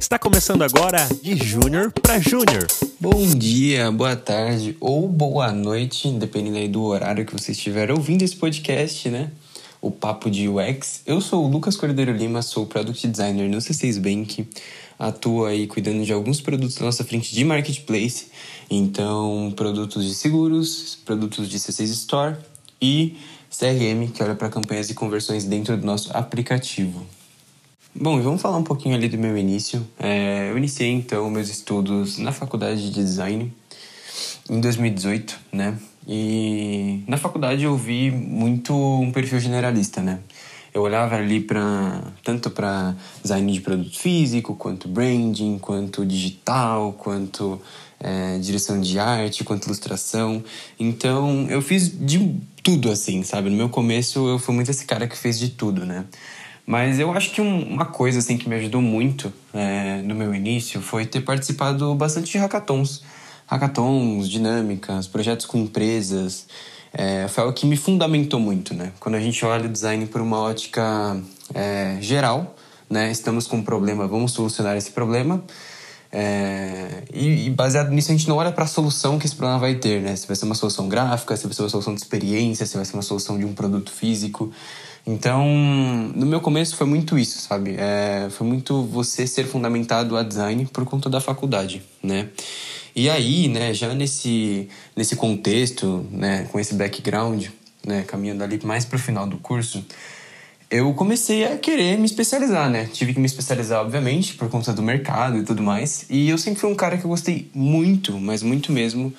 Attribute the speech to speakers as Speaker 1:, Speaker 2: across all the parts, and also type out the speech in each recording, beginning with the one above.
Speaker 1: Está começando agora de Júnior para Júnior.
Speaker 2: Bom dia, boa tarde ou boa noite, dependendo aí do horário que você estiver ouvindo esse podcast, né? O Papo de UX. Eu sou o Lucas Cordeiro Lima, sou Product Designer no C6 Bank. Atuo aí cuidando de alguns produtos da nossa frente de marketplace. Então, produtos de seguros, produtos de C6 Store e CRM, que olha para campanhas e conversões dentro do nosso aplicativo. Bom, vamos falar um pouquinho ali do meu início. É, eu iniciei então meus estudos na faculdade de design em 2018, né? E na faculdade eu vi muito um perfil generalista, né? Eu olhava ali para tanto para design de produto físico, quanto branding, quanto digital, quanto é, direção de arte, quanto ilustração. Então eu fiz de tudo assim, sabe? No meu começo eu fui muito esse cara que fez de tudo, né? Mas eu acho que um, uma coisa assim que me ajudou muito é, no meu início foi ter participado bastante de hackathons. Hackathons, dinâmicas, projetos com empresas. É, foi algo que me fundamentou muito, né? Quando a gente olha o design por uma ótica é, geral, né? Estamos com um problema, vamos solucionar esse problema. É, e, e, baseado nisso, a gente não olha para a solução que esse problema vai ter, né? Se vai ser uma solução gráfica, se vai ser uma solução de experiência, se vai ser uma solução de um produto físico. Então, no meu começo foi muito isso, sabe? É, foi muito você ser fundamentado a design por conta da faculdade, né? E aí, né, já nesse, nesse contexto, né, com esse background, né, caminhando ali mais para o final do curso, eu comecei a querer me especializar, né? Tive que me especializar, obviamente, por conta do mercado e tudo mais. E eu sempre fui um cara que eu gostei muito, mas muito mesmo,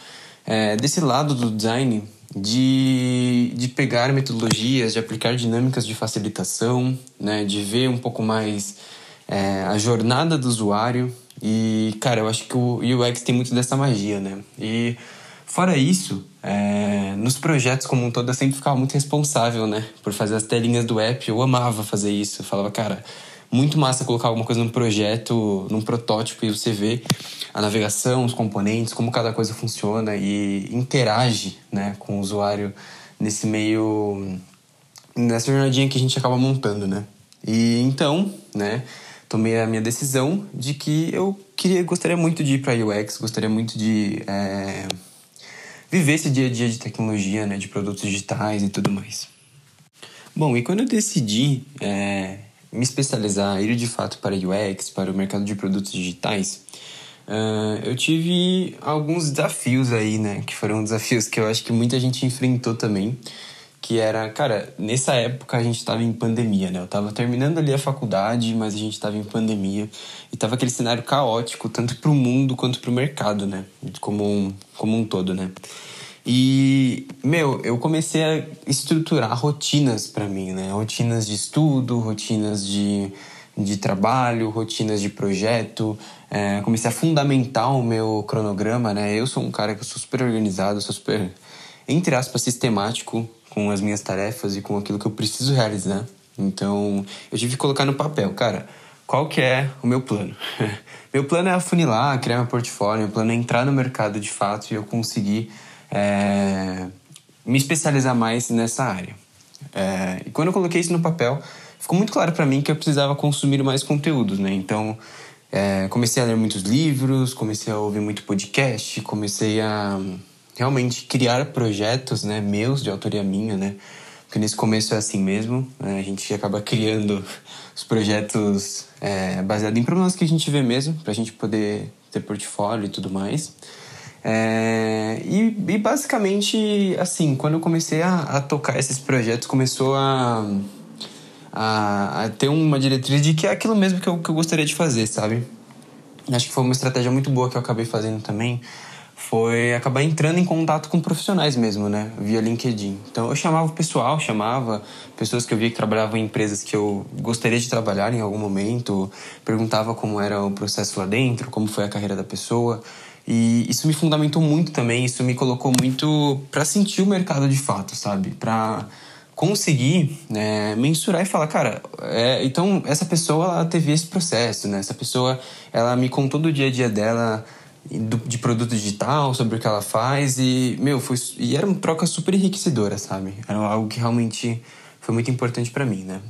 Speaker 2: é, desse lado do design de, de pegar metodologias, de aplicar dinâmicas de facilitação, né, de ver um pouco mais é, a jornada do usuário. E, cara, eu acho que o UX tem muito dessa magia, né? E, fora isso, é, nos projetos como um todo, eu sempre ficava muito responsável, né? Por fazer as telinhas do app. Eu amava fazer isso. Eu falava, cara, muito massa colocar alguma coisa num projeto, num protótipo, e você vê a navegação, os componentes, como cada coisa funciona e interage né, com o usuário nesse meio. nessa jornadinha que a gente acaba montando, né? E então, né, tomei a minha decisão de que eu queria, gostaria muito de ir para UX, gostaria muito de é, viver esse dia a dia de tecnologia, né, de produtos digitais e tudo mais. Bom, e quando eu decidi é, me especializar, ir de fato para UX, para o mercado de produtos digitais, uh, eu tive alguns desafios aí, né? Que foram desafios que eu acho que muita gente enfrentou também. Que era, cara, nessa época a gente estava em pandemia, né? Eu estava terminando ali a faculdade, mas a gente estava em pandemia. E tava aquele cenário caótico, tanto para o mundo quanto para o mercado, né? Como um, como um todo, né? E, meu, eu comecei a estruturar rotinas para mim, né? Rotinas de estudo, rotinas de, de trabalho, rotinas de projeto. É, comecei a fundamentar o meu cronograma, né? Eu sou um cara que sou super organizado, sou super, entre aspas, sistemático com as minhas tarefas e com aquilo que eu preciso realizar. Então, eu tive que colocar no papel, cara, qual que é o meu plano? meu plano é afunilar, criar meu portfólio, meu plano é entrar no mercado de fato e eu conseguir é, me especializar mais nessa área. É, e quando eu coloquei isso no papel, ficou muito claro para mim que eu precisava consumir mais conteúdos, né? Então, é, comecei a ler muitos livros, comecei a ouvir muito podcast, comecei a realmente criar projetos, né, meus de autoria minha, né? Porque nesse começo é assim mesmo, né? a gente acaba criando os projetos é, baseados em problemas que a gente vê mesmo, para a gente poder ter portfólio e tudo mais. É, e, e, basicamente, assim, quando eu comecei a, a tocar esses projetos, começou a, a, a, ter uma diretriz de que é aquilo mesmo que eu, que eu gostaria de fazer, sabe? Acho que foi uma estratégia muito boa que eu acabei fazendo também, foi acabar entrando em contato com profissionais mesmo, né? Via LinkedIn. Então eu chamava o pessoal, chamava pessoas que eu via que trabalhavam em empresas que eu gostaria de trabalhar em algum momento, perguntava como era o processo lá dentro, como foi a carreira da pessoa. E isso me fundamentou muito também, isso me colocou muito para sentir o mercado de fato, sabe? Para conseguir né, mensurar e falar, cara, é, então essa pessoa ela teve esse processo, né? Essa pessoa ela me contou do dia a dia dela de produto digital, sobre o que ela faz e, meu, foi, e era uma troca super enriquecedora, sabe? Era algo que realmente foi muito importante para mim, né?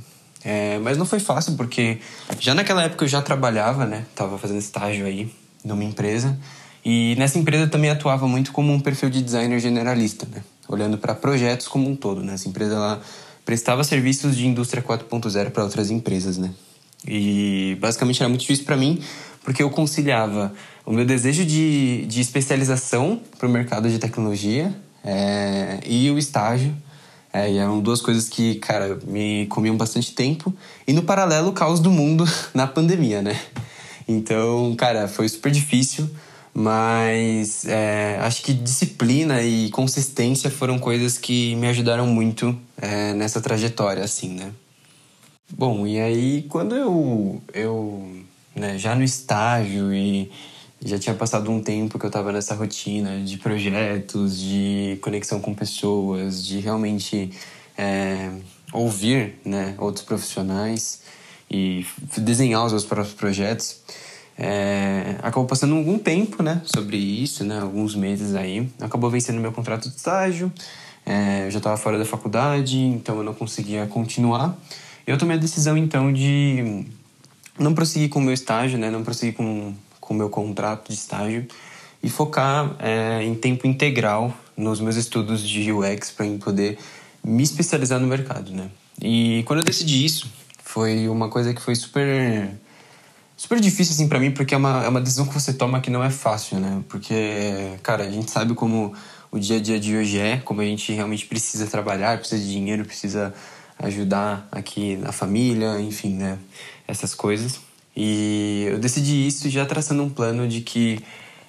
Speaker 2: É, mas não foi fácil, porque já naquela época eu já trabalhava, né? Tava fazendo estágio aí numa empresa. E nessa empresa também atuava muito como um perfil de designer generalista, né? Olhando para projetos como um todo, né? Essa empresa ela prestava serviços de indústria 4.0 para outras empresas, né? E basicamente era muito difícil para mim, porque eu conciliava o meu desejo de, de especialização para o mercado de tecnologia é, e o estágio. É, e eram duas coisas que, cara, me comiam bastante tempo. E no paralelo, o caos do mundo na pandemia, né? Então, cara, foi super difícil, mas é, acho que disciplina e consistência foram coisas que me ajudaram muito é, nessa trajetória, assim, né? Bom, e aí quando eu, eu né, já no estágio e já tinha passado um tempo que eu estava nessa rotina de projetos, de conexão com pessoas, de realmente é, ouvir né, outros profissionais e desenhar os meus próprios projetos. É, acabou passando algum tempo né, sobre isso, né, alguns meses aí. Acabou vencendo meu contrato de estágio. É, eu já estava fora da faculdade, então eu não conseguia continuar. Eu tomei a decisão então de não prosseguir com o meu estágio, né, não prosseguir com o meu contrato de estágio e focar é, em tempo integral nos meus estudos de UX para poder me especializar no mercado, né? E quando eu decidi isso, foi uma coisa que foi super super difícil assim para mim, porque é uma, é uma decisão que você toma que não é fácil, né? Porque, cara, a gente sabe como o dia a dia de hoje é, como a gente realmente precisa trabalhar, precisa de dinheiro, precisa ajudar aqui na família, enfim, né? Essas coisas. E eu decidi isso já traçando um plano de que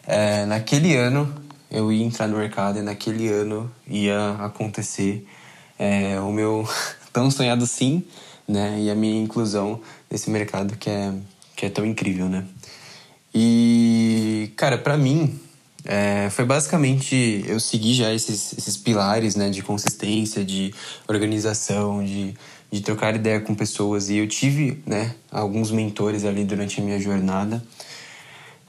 Speaker 2: é, naquele ano eu ia entrar no mercado e naquele ano ia acontecer é, o meu tão sonhado sim, né? E a minha inclusão nesse mercado que é, que é tão incrível, né? E, cara, para mim, é, foi basicamente eu seguir já esses, esses pilares, né? De consistência, de organização, de de trocar ideia com pessoas e eu tive, né, alguns mentores ali durante a minha jornada.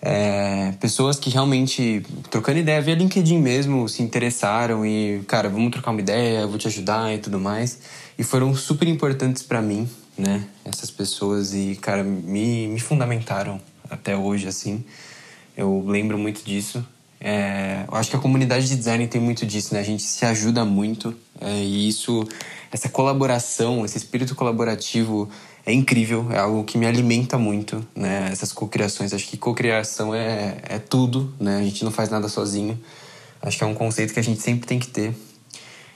Speaker 2: É, pessoas que realmente, trocando ideia via LinkedIn mesmo, se interessaram e, cara, vamos trocar uma ideia, vou te ajudar e tudo mais. E foram super importantes para mim, né, essas pessoas e, cara, me, me fundamentaram até hoje, assim. Eu lembro muito disso. É, eu acho que a comunidade de design tem muito disso, né? A gente se ajuda muito é, e isso essa colaboração, esse espírito colaborativo é incrível, é algo que me alimenta muito, né? Essas cocriações, acho que cocriação é, é tudo, né? A gente não faz nada sozinho. Acho que é um conceito que a gente sempre tem que ter.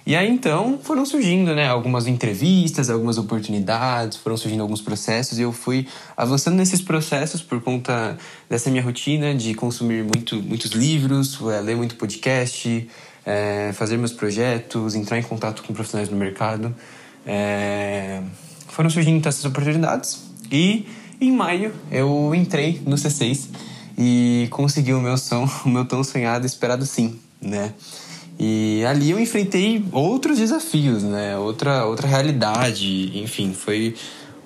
Speaker 2: E aí então foram surgindo, né, algumas entrevistas, algumas oportunidades, foram surgindo alguns processos e eu fui avançando nesses processos por conta dessa minha rotina de consumir muito, muitos livros, é, ler muito podcast, é, fazer meus projetos, entrar em contato com profissionais do mercado. É, foram surgindo essas oportunidades e em maio eu entrei no C6 e consegui o meu som, o meu tão sonhado, esperado sim, né? E ali eu enfrentei outros desafios, né? Outra, outra realidade, enfim, foi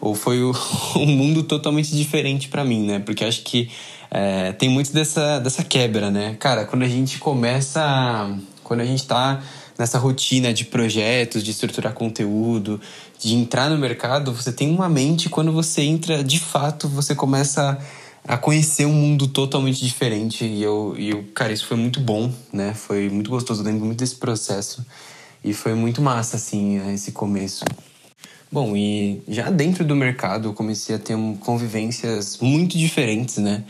Speaker 2: ou foi um mundo totalmente diferente para mim, né? Porque acho que é, tem muito dessa, dessa quebra, né? Cara, quando a gente começa quando a gente está nessa rotina de projetos, de estruturar conteúdo, de entrar no mercado, você tem uma mente quando você entra, de fato, você começa a conhecer um mundo totalmente diferente. E eu, e eu cara, isso foi muito bom, né? Foi muito gostoso, eu lembro muito desse processo. E foi muito massa, assim, esse começo. Bom, e já dentro do mercado eu comecei a ter convivências muito diferentes, né?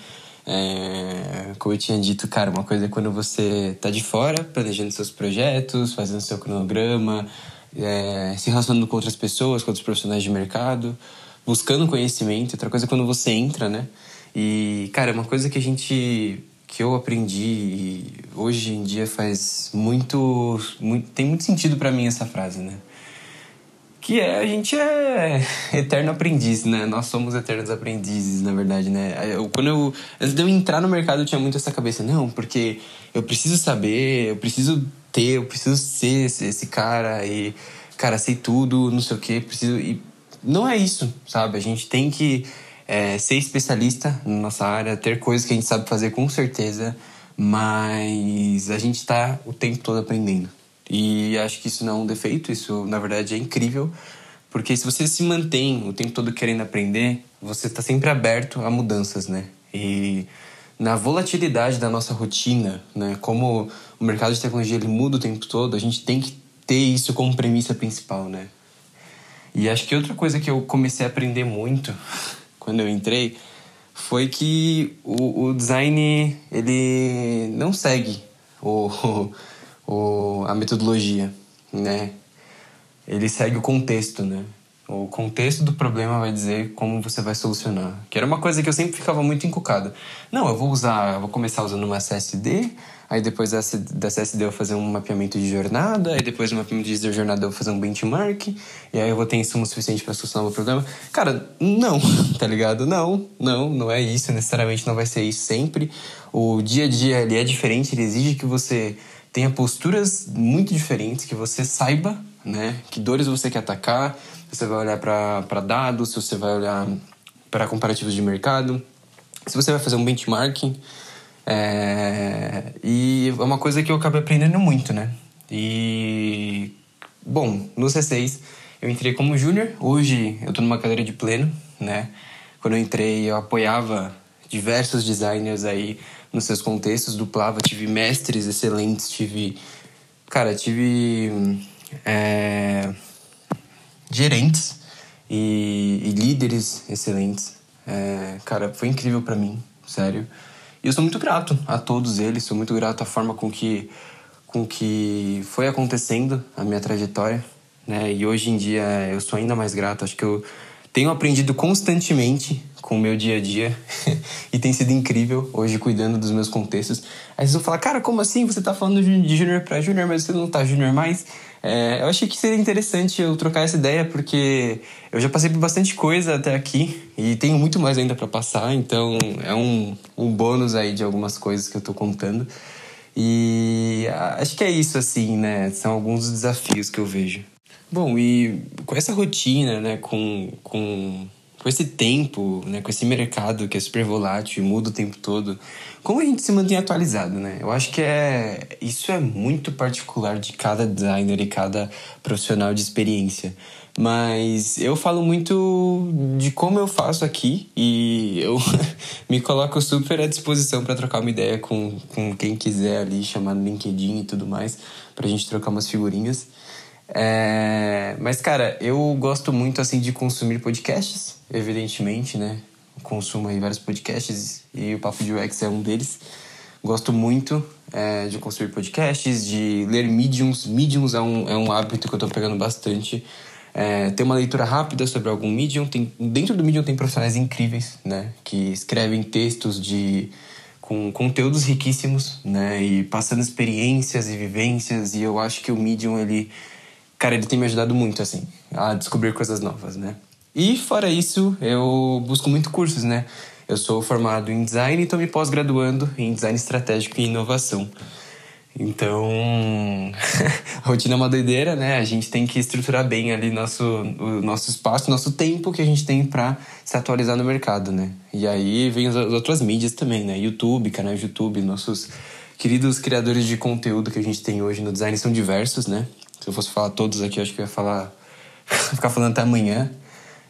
Speaker 2: É, como eu tinha dito, cara, uma coisa é quando você tá de fora, planejando seus projetos, fazendo seu cronograma, é, se relacionando com outras pessoas, com outros profissionais de mercado, buscando conhecimento. Outra coisa é quando você entra, né? E, cara, uma coisa que a gente. que eu aprendi e hoje em dia faz muito. muito tem muito sentido para mim essa frase, né? que é a gente é eterno aprendiz, né? Nós somos eternos aprendizes, na verdade, né? Eu, quando eu antes de eu entrar no mercado, eu tinha muito essa cabeça, não, porque eu preciso saber, eu preciso ter, eu preciso ser esse, esse cara e cara, sei tudo, não sei o que, preciso e não é isso, sabe? A gente tem que é, ser especialista na nossa área, ter coisas que a gente sabe fazer com certeza, mas a gente está o tempo todo aprendendo. E acho que isso não é um defeito, isso na verdade é incrível, Porque se você se mantém o tempo todo querendo aprender, você está sempre aberto a mudanças, né? E na volatilidade da nossa rotina, né? Como o mercado de tecnologia ele muda o tempo todo, a gente tem que ter isso como premissa principal, né? E acho que outra coisa que eu comecei a aprender muito quando eu entrei foi que o, o design ele não segue o, o, a metodologia, né? Ele segue o contexto, né? O contexto do problema vai dizer como você vai solucionar. Que era uma coisa que eu sempre ficava muito encucado. Não, eu vou usar, eu vou começar usando uma CSD, aí depois dessa, da CSD eu vou fazer um mapeamento de jornada, aí depois do mapeamento de jornada eu vou fazer um benchmark, e aí eu vou ter insumo suficiente para solucionar o problema. Cara, não, tá ligado? Não, não, não é isso, necessariamente não vai ser isso sempre. O dia a dia ele é diferente, ele exige que você tenha posturas muito diferentes, que você saiba, né, que dores você quer atacar, você vai olhar para dados, se você vai olhar para comparativos de mercado, se você vai fazer um benchmarking. É, e é uma coisa que eu acabei aprendendo muito, né? E, bom, no C6 eu entrei como júnior, hoje eu estou numa cadeira de pleno, né? Quando eu entrei eu apoiava diversos designers aí nos seus contextos, duplava, tive mestres excelentes, tive... Cara, tive... É, gerentes e, e líderes excelentes. É, cara, foi incrível para mim, sério. E eu sou muito grato a todos eles, sou muito grato à forma com que, com que foi acontecendo a minha trajetória, né? E hoje em dia eu sou ainda mais grato. Acho que eu tenho aprendido constantemente com o meu dia a dia e tem sido incrível hoje cuidando dos meus contextos. Aí vocês vão falar, cara, como assim? Você tá falando de júnior para júnior, mas você não tá júnior mais? É, eu achei que seria interessante eu trocar essa ideia, porque eu já passei por bastante coisa até aqui e tenho muito mais ainda para passar, então é um, um bônus aí de algumas coisas que eu tô contando. E acho que é isso, assim, né? São alguns dos desafios que eu vejo. Bom, e com essa rotina, né, com, com com esse tempo, né, com esse mercado que é super volátil e muda o tempo todo, como a gente se mantém atualizado, né? Eu acho que é isso é muito particular de cada designer e cada profissional de experiência. Mas eu falo muito de como eu faço aqui e eu me coloco super à disposição para trocar uma ideia com, com quem quiser ali, chamar no LinkedIn e tudo mais, para a gente trocar umas figurinhas. É... Mas, cara, eu gosto muito, assim, de consumir podcasts, evidentemente, né? Consumo aí vários podcasts e o Papo de UX é um deles. Gosto muito é, de consumir podcasts, de ler Mediums. Mediums é um, é um hábito que eu tô pegando bastante. É, ter uma leitura rápida sobre algum Medium. Tem, dentro do Medium tem profissionais incríveis, né? Que escrevem textos de com conteúdos riquíssimos, né? E passando experiências e vivências. E eu acho que o Medium, ele cara, ele tem me ajudado muito, assim, a descobrir coisas novas, né? E fora isso, eu busco muito cursos, né? Eu sou formado em design e estou me pós-graduando em design estratégico e inovação. Então, a rotina é uma doideira, né? A gente tem que estruturar bem ali nosso, o nosso espaço, nosso tempo que a gente tem para se atualizar no mercado, né? E aí vem as outras mídias também, né? YouTube, canais de YouTube, nossos queridos criadores de conteúdo que a gente tem hoje no design são diversos, né? Se eu fosse falar todos aqui, acho que eu ia falar. ficar falando até amanhã.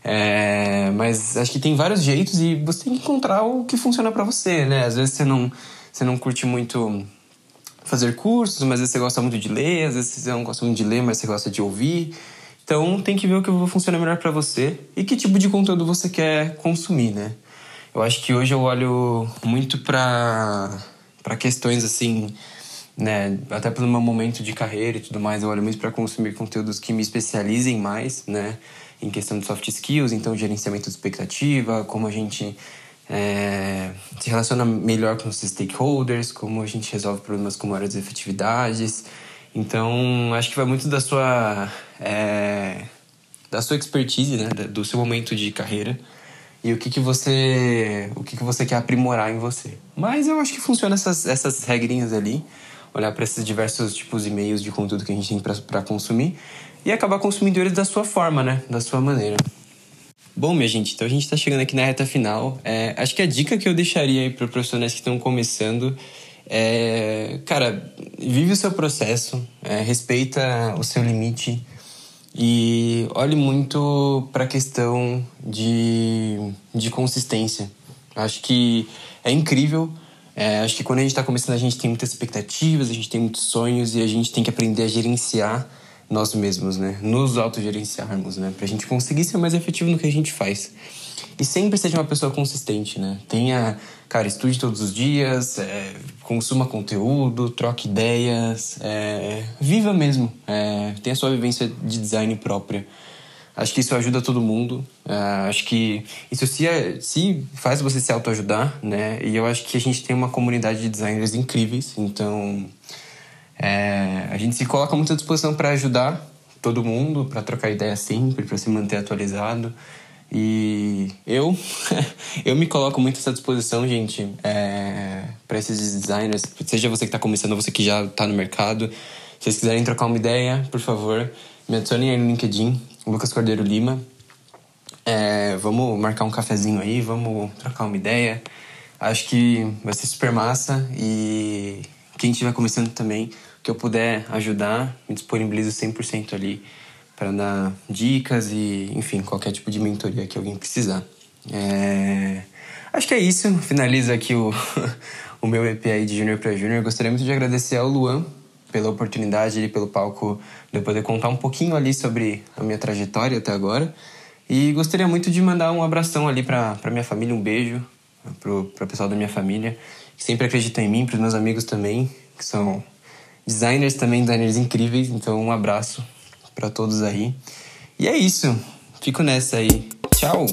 Speaker 2: É, mas acho que tem vários jeitos e você tem que encontrar o que funciona para você, né? Às vezes você não, você não curte muito fazer cursos, mas às vezes você gosta muito de ler, às vezes você não gosta muito de ler, mas você gosta de ouvir. Então tem que ver o que funciona melhor para você e que tipo de conteúdo você quer consumir, né? Eu acho que hoje eu olho muito para para questões assim né, até pelo meu momento de carreira e tudo mais, eu olho muito para consumir conteúdos que me especializem mais, né, em questão de soft skills, então gerenciamento de expectativa, como a gente é, se relaciona melhor com os stakeholders, como a gente resolve problemas áreas de efetividades. Então, acho que vai muito da sua é, da sua expertise, né, do seu momento de carreira e o que, que você o que, que você quer aprimorar em você. Mas eu acho que funciona essas essas regrinhas ali olhar para esses diversos tipos de meios de conteúdo que a gente tem para consumir e acabar consumindo eles da sua forma, né? Da sua maneira. Bom, minha gente, então a gente está chegando aqui na reta final. É, acho que a dica que eu deixaria aí para profissionais que estão começando é, cara, vive o seu processo, é, respeita o seu limite e olhe muito para a questão de, de consistência. Acho que é incrível. É, acho que quando a gente está começando, a gente tem muitas expectativas, a gente tem muitos sonhos e a gente tem que aprender a gerenciar nós mesmos, né? Nos autogerenciarmos, né? Pra gente conseguir ser mais efetivo no que a gente faz. E sempre seja uma pessoa consistente, né? Tenha, cara, estude todos os dias, é, consuma conteúdo, troque ideias, é, viva mesmo, é, tenha sua vivência de design própria. Acho que isso ajuda todo mundo. É, acho que isso se, se faz você se autoajudar, né? E eu acho que a gente tem uma comunidade de designers incríveis, então é, a gente se coloca muito à disposição para ajudar todo mundo, para trocar ideia sempre, para se manter atualizado. E eu, eu me coloco muito à disposição, gente, é, para esses designers, seja você que está começando você que já está no mercado. Se vocês quiserem trocar uma ideia, por favor, me adicionem aí no LinkedIn, Lucas Cordeiro Lima. É, vamos marcar um cafezinho aí, vamos trocar uma ideia. Acho que vai ser super massa e quem estiver começando também, que eu puder ajudar, me disponibilizo 100% ali para dar dicas e, enfim, qualquer tipo de mentoria que alguém precisar. É... Acho que é isso. Finaliza aqui o, o meu EP aí de Júnior para Júnior. Gostaria muito de agradecer ao Luan pela oportunidade e pelo palco de eu poder contar um pouquinho ali sobre a minha trajetória até agora. E gostaria muito de mandar um abração ali para minha família, um beijo para o pessoal da minha família, que sempre acreditam em mim, para os meus amigos também, que são designers também, designers incríveis. Então, um abraço para todos aí. E é isso. Fico nessa aí. Tchau.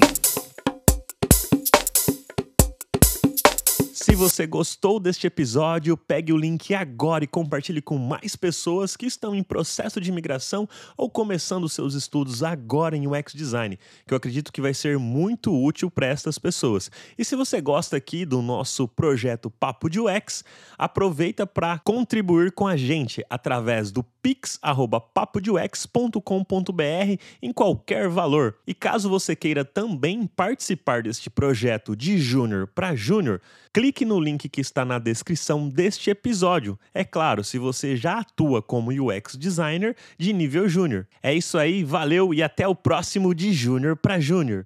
Speaker 1: Você gostou deste episódio, pegue o link agora e compartilhe com mais pessoas que estão em processo de imigração ou começando seus estudos agora em UX Design, que eu acredito que vai ser muito útil para estas pessoas. E se você gosta aqui do nosso projeto Papo de UX, aproveita para contribuir com a gente através do pix@papodeux.com.br em qualquer valor. E caso você queira também participar deste projeto de júnior para júnior, clique no link que está na descrição deste episódio. É claro, se você já atua como UX designer de nível júnior. É isso aí, valeu e até o próximo de júnior para júnior.